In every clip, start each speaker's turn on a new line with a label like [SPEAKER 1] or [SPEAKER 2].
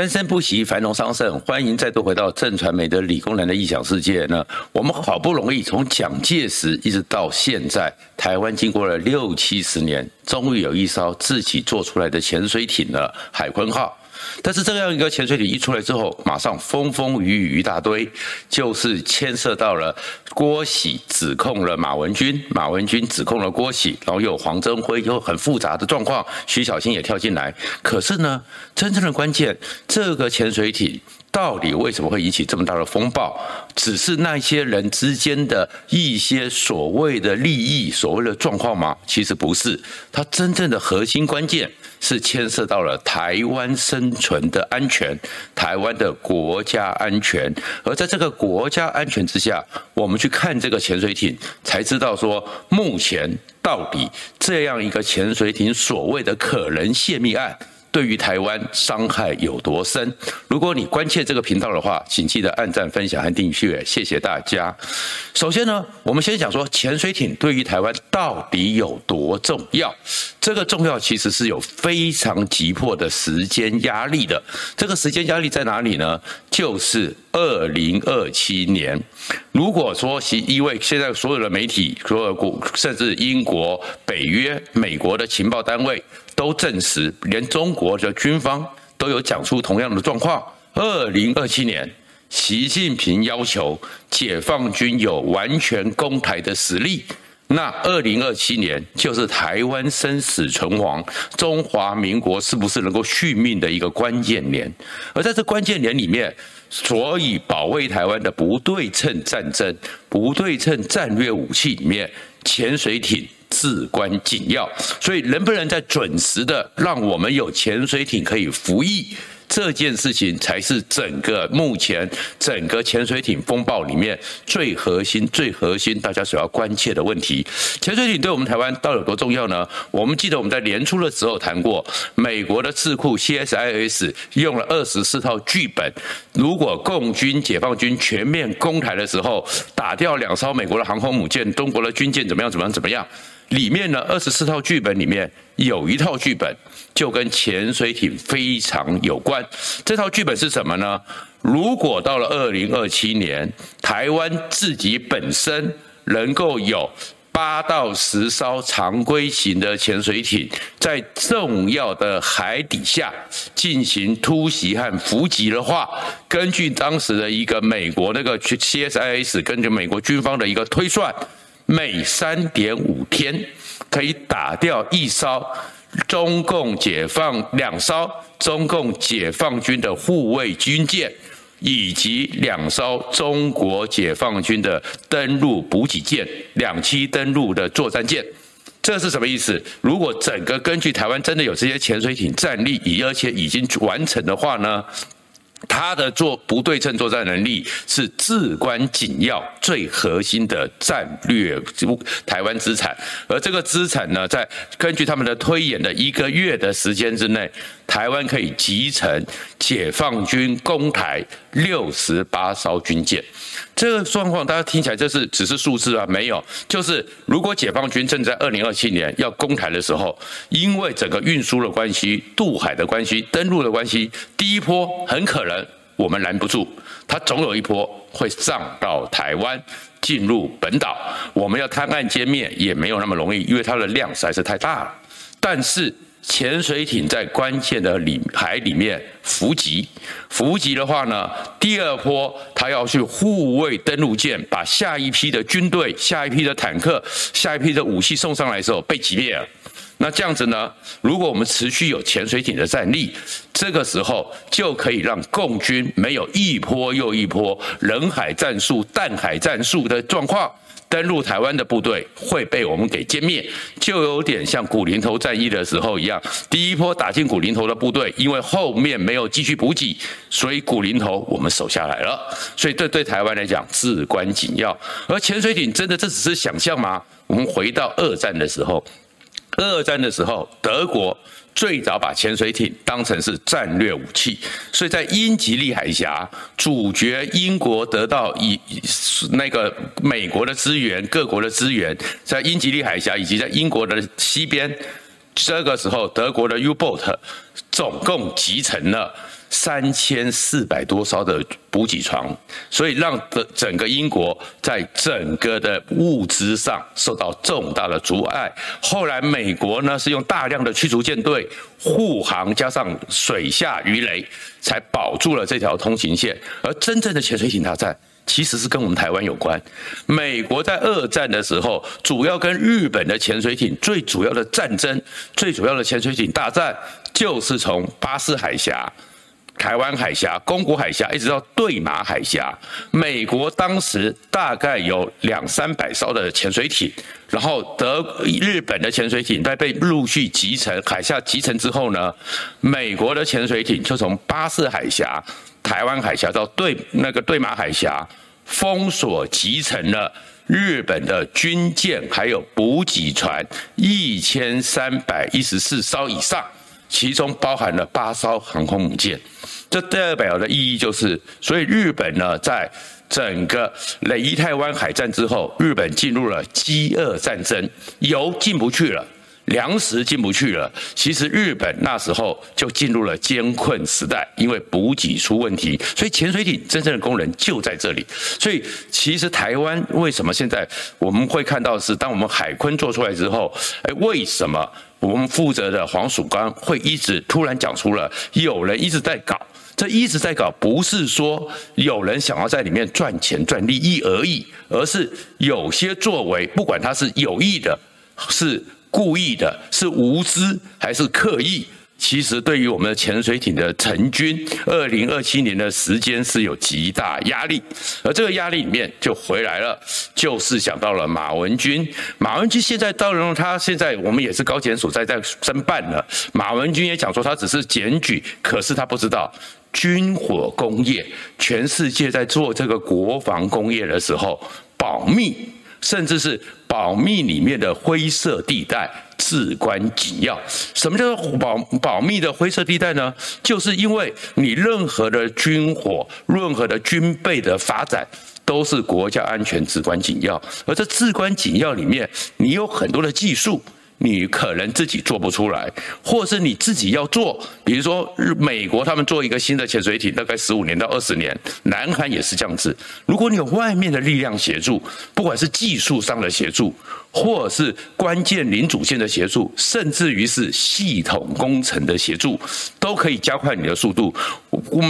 [SPEAKER 1] 生生不息，繁荣昌盛。欢迎再度回到正传媒的理工男的异想世界那。我们好不容易从蒋介石一直到现在，台湾经过了六七十年，终于有一艘自己做出来的潜水艇了——海鲲号。但是这样一个潜水艇一出来之后，马上风风雨雨一大堆，就是牵涉到了郭喜指控了马文君，马文君指控了郭喜，然后又有黄镇辉，有很复杂的状况，徐小新也跳进来。可是呢，真正的关键，这个潜水艇。到底为什么会引起这么大的风暴？只是那些人之间的一些所谓的利益、所谓的状况吗？其实不是，它真正的核心关键是牵涉到了台湾生存的安全、台湾的国家安全。而在这个国家安全之下，我们去看这个潜水艇，才知道说，目前到底这样一个潜水艇所谓的可能泄密案。对于台湾伤害有多深？如果你关切这个频道的话，请记得按赞、分享和订阅，谢谢大家。首先呢，我们先讲说潜水艇对于台湾到底有多重要？这个重要其实是有非常急迫的时间压力的。这个时间压力在哪里呢？就是二零二七年。如果说是因为现在所有的媒体、所有国，甚至英国、北约、美国的情报单位。都证实，连中国的军方都有讲出同样的状况。二零二七年，习近平要求解放军有完全攻台的实力，那二零二七年就是台湾生死存亡、中华民国是不是能够续命的一个关键年。而在这关键年里面，所以保卫台湾的不对称战争、不对称战略武器里面，潜水艇。至关紧要，所以能不能在准时的让我们有潜水艇可以服役，这件事情才是整个目前整个潜水艇风暴里面最核心、最核心大家所要关切的问题。潜水艇对我们台湾到底有多重要呢？我们记得我们在年初的时候谈过，美国的智库 CSIS 用了二十四套剧本，如果共军、解放军全面攻台的时候，打掉两艘美国的航空母舰，中国的军舰怎么样？怎么样？怎么样？里面呢，二十四套剧本里面有一套剧本就跟潜水艇非常有关。这套剧本是什么呢？如果到了二零二七年，台湾自己本身能够有八到十艘常规型的潜水艇，在重要的海底下进行突袭和伏击的话，根据当时的一个美国那个 CSIS，根据美国军方的一个推算。每三点五天可以打掉一艘中共解放两艘中共解放军的护卫军舰，以及两艘中国解放军的登陆补给舰、两栖登陆的作战舰。这是什么意思？如果整个根据台湾真的有这些潜水艇战力，而且已经完成的话呢？他的做不对称作战能力是至关紧要、最核心的战略台湾资产，而这个资产呢，在根据他们的推演的一个月的时间之内。台湾可以集成解放军攻台六十八艘军舰，这个状况大家听起来这是只是数字啊？没有，就是如果解放军正在二零二七年要攻台的时候，因为整个运输的关系、渡海的关系、登陆的关系，第一波很可能我们拦不住，它总有一波会上到台湾，进入本岛，我们要滩岸歼灭也没有那么容易，因为它的量实在是太大了，但是。潜水艇在关键的里海里面伏击，伏击的话呢，第二波他要去护卫登陆舰，把下一批的军队、下一批的坦克、下一批的武器送上来的时候被击灭了。那这样子呢，如果我们持续有潜水艇的战力，这个时候就可以让共军没有一波又一波人海战术、弹海战术的状况。登陆台湾的部队会被我们给歼灭，就有点像古林头战役的时候一样。第一波打进古林头的部队，因为后面没有继续补给，所以古林头我们守下来了。所以这对台湾来讲至关紧要。而潜水艇真的这只是想象吗？我们回到二战的时候，二战的时候德国。最早把潜水艇当成是战略武器，所以在英吉利海峡，主角英国得到以那个美国的资源、各国的资源，在英吉利海峡以及在英国的西边，这个时候德国的 U-boat 总共集成了三千四百多艘的补给船，所以让的整个英国在整个的物资上受到重大的阻碍。后来美国呢是用大量的驱逐舰队护航，加上水下鱼雷，才保住了这条通行线。而真正的潜水艇大战，其实是跟我们台湾有关。美国在二战的时候，主要跟日本的潜水艇最主要的战争，最主要的潜水艇大战，就是从巴士海峡、台湾海峡、宫古海峡，一直到对马海峡。美国当时大概有两三百艘的潜水艇，然后德、日本的潜水艇在被陆续集成，海峡集成之后呢，美国的潜水艇就从巴士海峡。台湾海峡到对那个对马海峡，封锁集成了日本的军舰，还有补给船一千三百一十四艘以上，其中包含了八艘航空母舰。这代表的意义就是，所以日本呢，在整个雷伊泰湾海战之后，日本进入了饥饿战争，油进不去了。粮食进不去了，其实日本那时候就进入了艰困时代，因为补给出问题，所以潜水艇真正的功能就在这里。所以其实台湾为什么现在我们会看到是，当我们海鲲做出来之后，哎，为什么我们负责的黄曙光会一直突然讲出了有人一直在搞？这一直在搞，不是说有人想要在里面赚钱赚利益而已，而是有些作为，不管他是有意的，是。故意的，是无知还是刻意？其实对于我们的潜水艇的成军，二零二七年的时间是有极大压力，而这个压力里面就回来了，就是想到了马文君。马文君现在当然他现在我们也是高检署在在侦办了，马文君也讲说他只是检举，可是他不知道军火工业，全世界在做这个国防工业的时候保密。甚至是保密里面的灰色地带至关紧要。什么叫做保保密的灰色地带呢？就是因为你任何的军火、任何的军备的发展，都是国家安全至关紧要。而这至关紧要里面，你有很多的技术。你可能自己做不出来，或是你自己要做。比如说，日美国他们做一个新的潜水艇，大概十五年到二十年。南韩也是这样子。如果你有外面的力量协助，不管是技术上的协助，或者是关键零组件的协助，甚至于是系统工程的协助，都可以加快你的速度。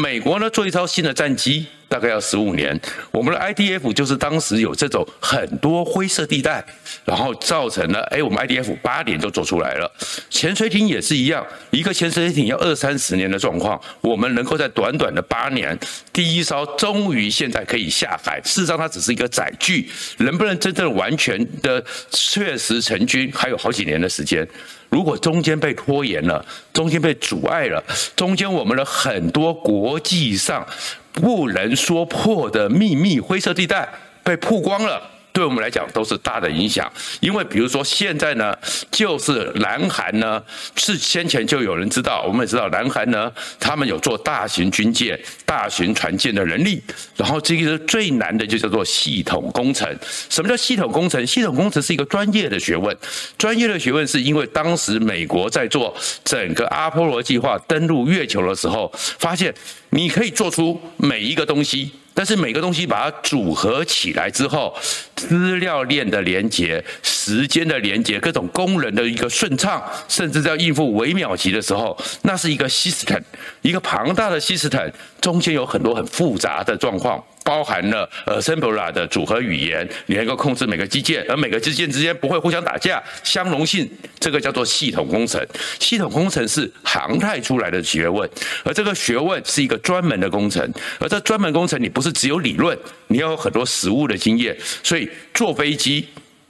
[SPEAKER 1] 美国呢，做一艘新的战机。大概要十五年，我们的 IDF 就是当时有这种很多灰色地带，然后造成了，哎，我们 IDF 八年就做出来了。潜水艇也是一样，一个潜水艇要二三十年的状况，我们能够在短短的八年，第一艘终于现在可以下海。事实上，它只是一个载具，能不能真正完全的确实成军，还有好几年的时间。如果中间被拖延了，中间被阻碍了，中间我们的很多国际上。不能说破的秘密灰色地带被曝光了，对我们来讲都是大的影响。因为比如说现在呢，就是南韩呢，是先前就有人知道，我们也知道南韩呢，他们有做大型军舰、大型船舰的能力。然后这个最难的就叫做系统工程。什么叫系统工程？系统工程是一个专业的学问。专业的学问是因为当时美国在做整个阿波罗计划登陆月球的时候，发现。你可以做出每一个东西，但是每个东西把它组合起来之后，资料链的连接、时间的连接、各种功能的一个顺畅，甚至在应付微秒级的时候，那是一个 system，一个庞大的 system，中间有很多很复杂的状况。包含了 assembler 的组合语言，你能够控制每个机件，而每个机件之间不会互相打架，相容性，这个叫做系统工程。系统工程是航太出来的学问，而这个学问是一个专门的工程，而这专门工程你不是只有理论，你要有很多实物的经验。所以坐飞机、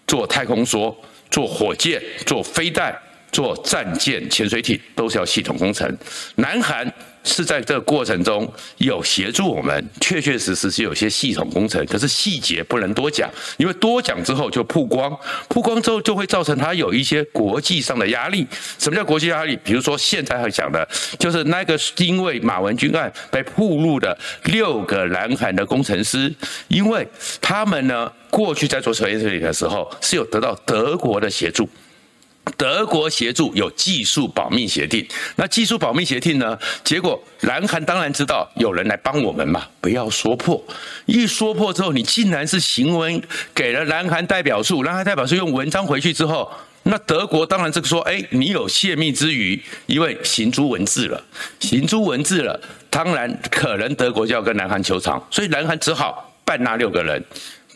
[SPEAKER 1] 坐太空梭、坐火箭、坐飞弹、坐战舰、潜水艇，都是要系统工程。南韩。是在这个过程中有协助我们，确确实实是有些系统工程，可是细节不能多讲，因为多讲之后就曝光，曝光之后就会造成它有一些国际上的压力。什么叫国际压力？比如说现在会讲的，就是那个因为马文君案被曝露的六个南韩的工程师，因为他们呢过去在做潜水艇的时候是有得到德国的协助。德国协助有技术保密协定，那技术保密协定呢？结果南韩当然知道有人来帮我们嘛，不要说破。一说破之后，你竟然是行文给了南韩代表处，南韩代表处用文章回去之后，那德国当然这个说，哎，你有泄密之虞，因为行诸文字了，行诸文字了，当然可能德国就要跟南韩求偿，所以南韩只好办那六个人，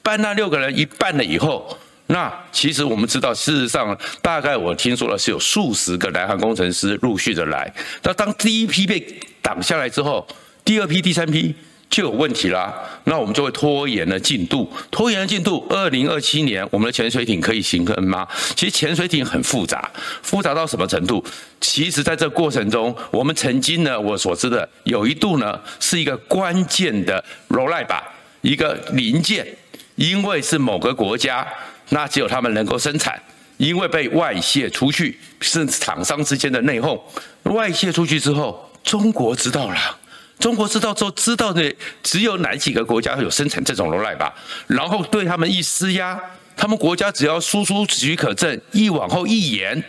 [SPEAKER 1] 办那六个人一办了以后。那其实我们知道，事实上大概我听说了是有数十个南韩工程师陆续的来。那当第一批被挡下来之后，第二批、第三批就有问题啦。那我们就会拖延了进度，拖延了进度。二零二七年，我们的潜水艇可以行驶吗？其实潜水艇很复杂，复杂到什么程度？其实在这个过程中，我们曾经呢，我所知的有一度呢，是一个关键的罗赖把一个零件，因为是某个国家。那只有他们能够生产，因为被外泄出去，是厂商之间的内讧。外泄出去之后，中国知道了，中国知道之后，知道的只有哪几个国家有生产这种罗赖吧，然后对他们一施压，他们国家只要输出许可证一往后一延。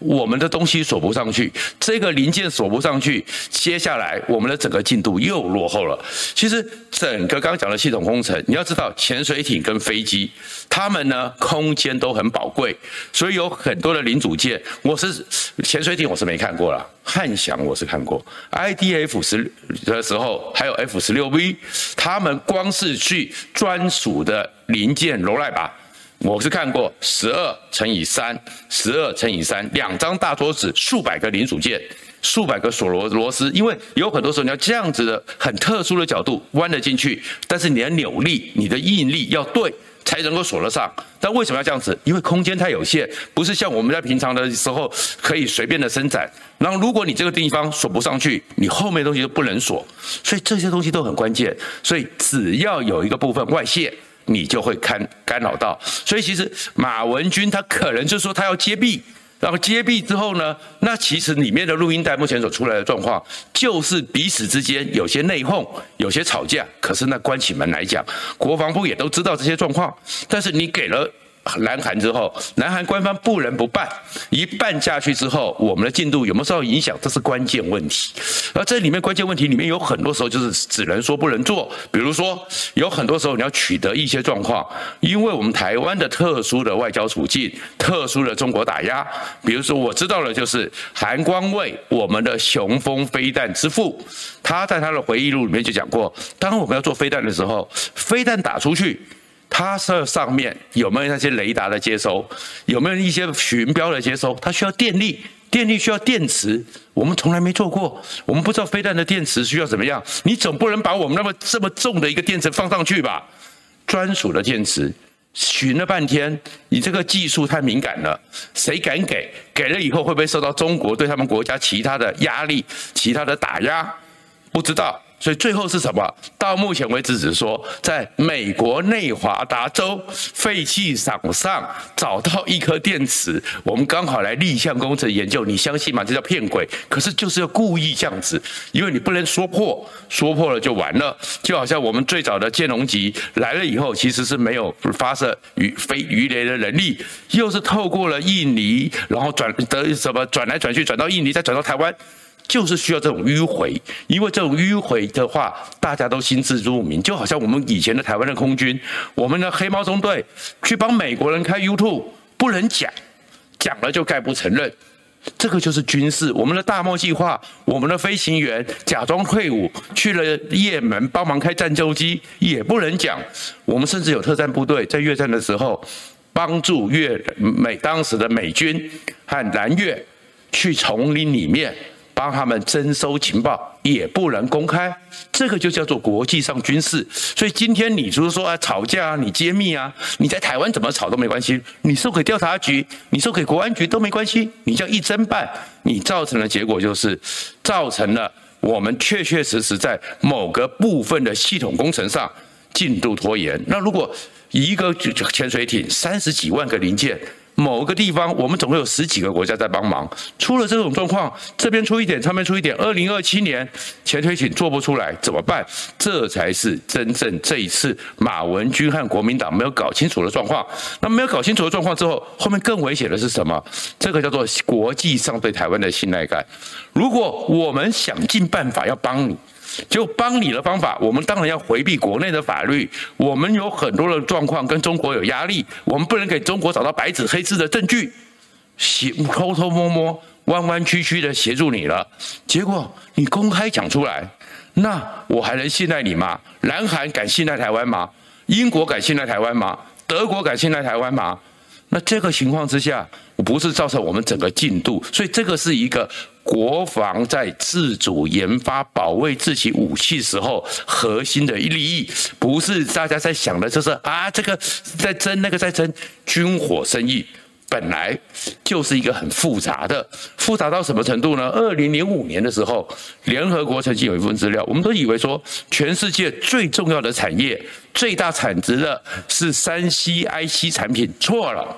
[SPEAKER 1] 我们的东西锁不上去，这个零件锁不上去，接下来我们的整个进度又落后了。其实整个刚讲的系统工程，你要知道，潜水艇跟飞机，它们呢空间都很宝贵，所以有很多的零组件。我是潜水艇，我是没看过了，汉翔我是看过，IDF 十的时候还有 F 十六 V，他们光是去专属的零件罗赖吧。我是看过十二乘以三，十二乘以三，两张大桌子，数百个零组件，数百个锁螺螺丝，因为有很多时候你要这样子的很特殊的角度弯了进去，但是你的扭力、你的应力要对，才能够锁得上。但为什么要这样子？因为空间太有限，不是像我们在平常的时候可以随便的伸展。然后如果你这个地方锁不上去，你后面的东西都不能锁，所以这些东西都很关键。所以只要有一个部分外泄。你就会干干扰到，所以其实马文君他可能就说他要揭弊，然后揭弊之后呢，那其实里面的录音带目前所出来的状况，就是彼此之间有些内讧，有些吵架。可是那关起门来讲，国防部也都知道这些状况，但是你给了。南韩之后，南韩官方不能不办，一办下去之后，我们的进度有没有受到影响？这是关键问题。而这里面关键问题里面有很多时候就是只能说不能做。比如说，有很多时候你要取得一些状况，因为我们台湾的特殊的外交处境，特殊的中国打压。比如说，我知道的就是韩光卫，我们的雄风飞弹之父，他在他的回忆录里面就讲过，当我们要做飞弹的时候，飞弹打出去。它这上面有没有那些雷达的接收？有没有一些寻标的接收？它需要电力，电力需要电池。我们从来没做过，我们不知道飞弹的电池需要怎么样。你总不能把我们那么这么重的一个电池放上去吧？专属的电池，寻了半天，你这个技术太敏感了，谁敢给？给了以后会不会受到中国对他们国家其他的压力、其他的打压？不知道。所以最后是什么？到目前为止，只是说在美国内华达州废弃场上找到一颗电池，我们刚好来立项工程研究，你相信吗？这叫骗鬼。可是就是要故意这样子，因为你不能说破，说破了就完了。就好像我们最早的建龙级来了以后，其实是没有发射鱼飞鱼雷的能力，又是透过了印尼，然后转的什么转来转去，转到印尼，再转到台湾。就是需要这种迂回，因为这种迂回的话，大家都心知肚明。就好像我们以前的台湾的空军，我们的黑猫中队去帮美国人开 YouTube，不能讲，讲了就概不承认。这个就是军事。我们的大漠计划，我们的飞行员假装退伍去了也门帮忙开战斗机，也不能讲。我们甚至有特战部队在越战的时候，帮助越美当时的美军和南越去丛林里面。帮他们征收情报也不能公开，这个就叫做国际上军事。所以今天你就是说啊吵架啊，你揭秘啊，你在台湾怎么吵都没关系，你送给调查局，你送给国安局都没关系，你叫一侦办，你造成的结果就是造成了我们确确实实在某个部分的系统工程上进度拖延。那如果一个潜水艇三十几万个零件，某个地方，我们总会有十几个国家在帮忙。出了这种状况，这边出一点，那边出一点。二零二七年前推请做不出来怎么办？这才是真正这一次马文君和国民党没有搞清楚的状况。那没有搞清楚的状况之后，后面更危险的是什么？这个叫做国际上对台湾的信赖感。如果我们想尽办法要帮你。就帮你的方法，我们当然要回避国内的法律。我们有很多的状况跟中国有压力，我们不能给中国找到白纸黑字的证据，协偷偷摸摸、弯弯曲曲的协助你了。结果你公开讲出来，那我还能信赖你吗？南韩敢信赖台湾吗？英国敢信赖台湾吗？德国敢信赖台湾吗？那这个情况之下，不是造成我们整个进度，所以这个是一个国防在自主研发、保卫自己武器时候核心的利益，不是大家在想的，就是啊，这个在争，那个在争，军火生意本来就是一个很复杂的，复杂到什么程度呢？二零零五年的时候，联合国曾经有一份资料，我们都以为说全世界最重要的产业、最大产值的是三 C IC 产品，错了。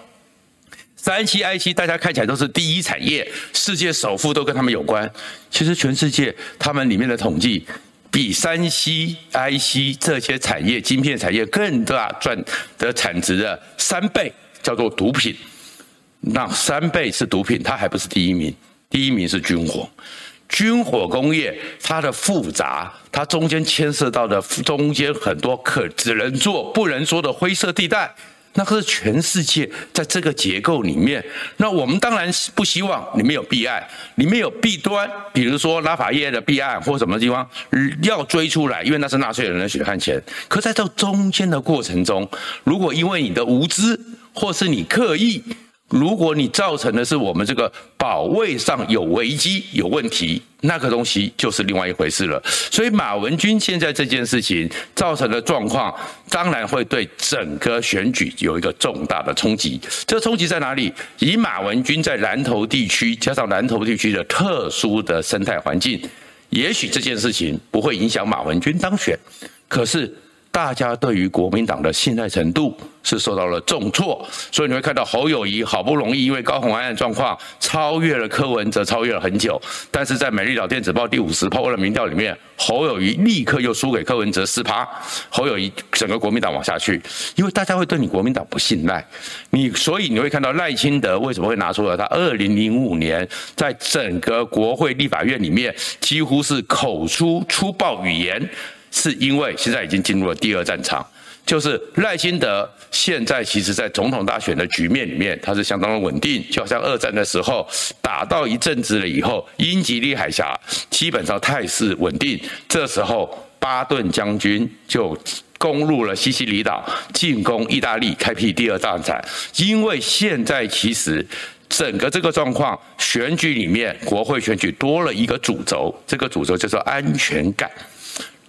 [SPEAKER 1] 三 C IC 大家看起来都是第一产业，世界首富都跟他们有关。其实全世界他们里面的统计，比三 C IC 这些产业、晶片产业更大赚的产值的三倍，叫做毒品。那三倍是毒品，它还不是第一名，第一名是军火。军火工业它的复杂，它中间牵涉到的中间很多可只能做不能说的灰色地带。那可是全世界在这个结构里面，那我们当然不希望里面有弊案，里面有弊端，比如说拉法叶的弊案或什么地方要追出来，因为那是纳税人的血汗钱。可在这中间的过程中，如果因为你的无知或是你刻意，如果你造成的是我们这个保卫上有危机、有问题，那个东西就是另外一回事了。所以马文君现在这件事情造成的状况，当然会对整个选举有一个重大的冲击。这冲击在哪里？以马文君在南投地区，加上南投地区的特殊的生态环境，也许这件事情不会影响马文君当选，可是。大家对于国民党的信赖程度是受到了重挫，所以你会看到侯友宜好不容易因为高虹安的状况超越了柯文哲，超越了很久，但是在美丽岛电子报第五十波的民调里面，侯友宜立刻又输给柯文哲四趴，侯友宜整个国民党往下去，因为大家会对你国民党不信赖，你所以你会看到赖清德为什么会拿出了他二零零五年在整个国会立法院里面几乎是口出粗暴语言。是因为现在已经进入了第二战场，就是赖清德现在其实，在总统大选的局面里面，他是相当的稳定，就好像二战的时候打到一阵子了以后，英吉利海峡基本上态势稳定，这时候巴顿将军就攻入了西西里岛，进攻意大利，开辟第二战场。因为现在其实整个这个状况，选举里面国会选举多了一个主轴，这个主轴叫做安全感。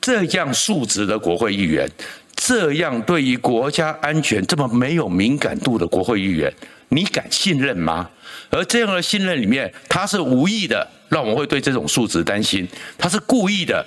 [SPEAKER 1] 这样素质的国会议员，这样对于国家安全这么没有敏感度的国会议员，你敢信任吗？而这样的信任里面，他是无意的，让我们会对这种素质担心；他是故意的，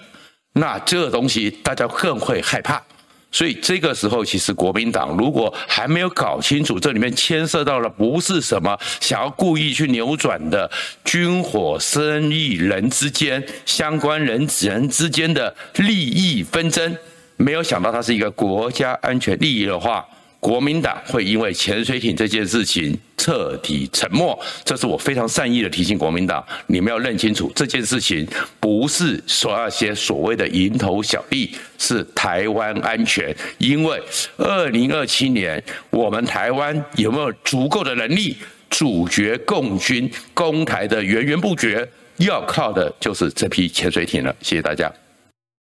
[SPEAKER 1] 那这个东西大家更会害怕。所以这个时候，其实国民党如果还没有搞清楚，这里面牵涉到了不是什么想要故意去扭转的军火生意人之间相关人人之间的利益纷争，没有想到它是一个国家安全利益的话。国民党会因为潜水艇这件事情彻底沉默，这是我非常善意的提醒国民党，你们要认清楚这件事情不是说那些所谓的蝇头小利，是台湾安全。因为二零二七年我们台湾有没有足够的能力阻绝共军攻台的源源不绝，要靠的就是这批潜水艇了。谢谢大家。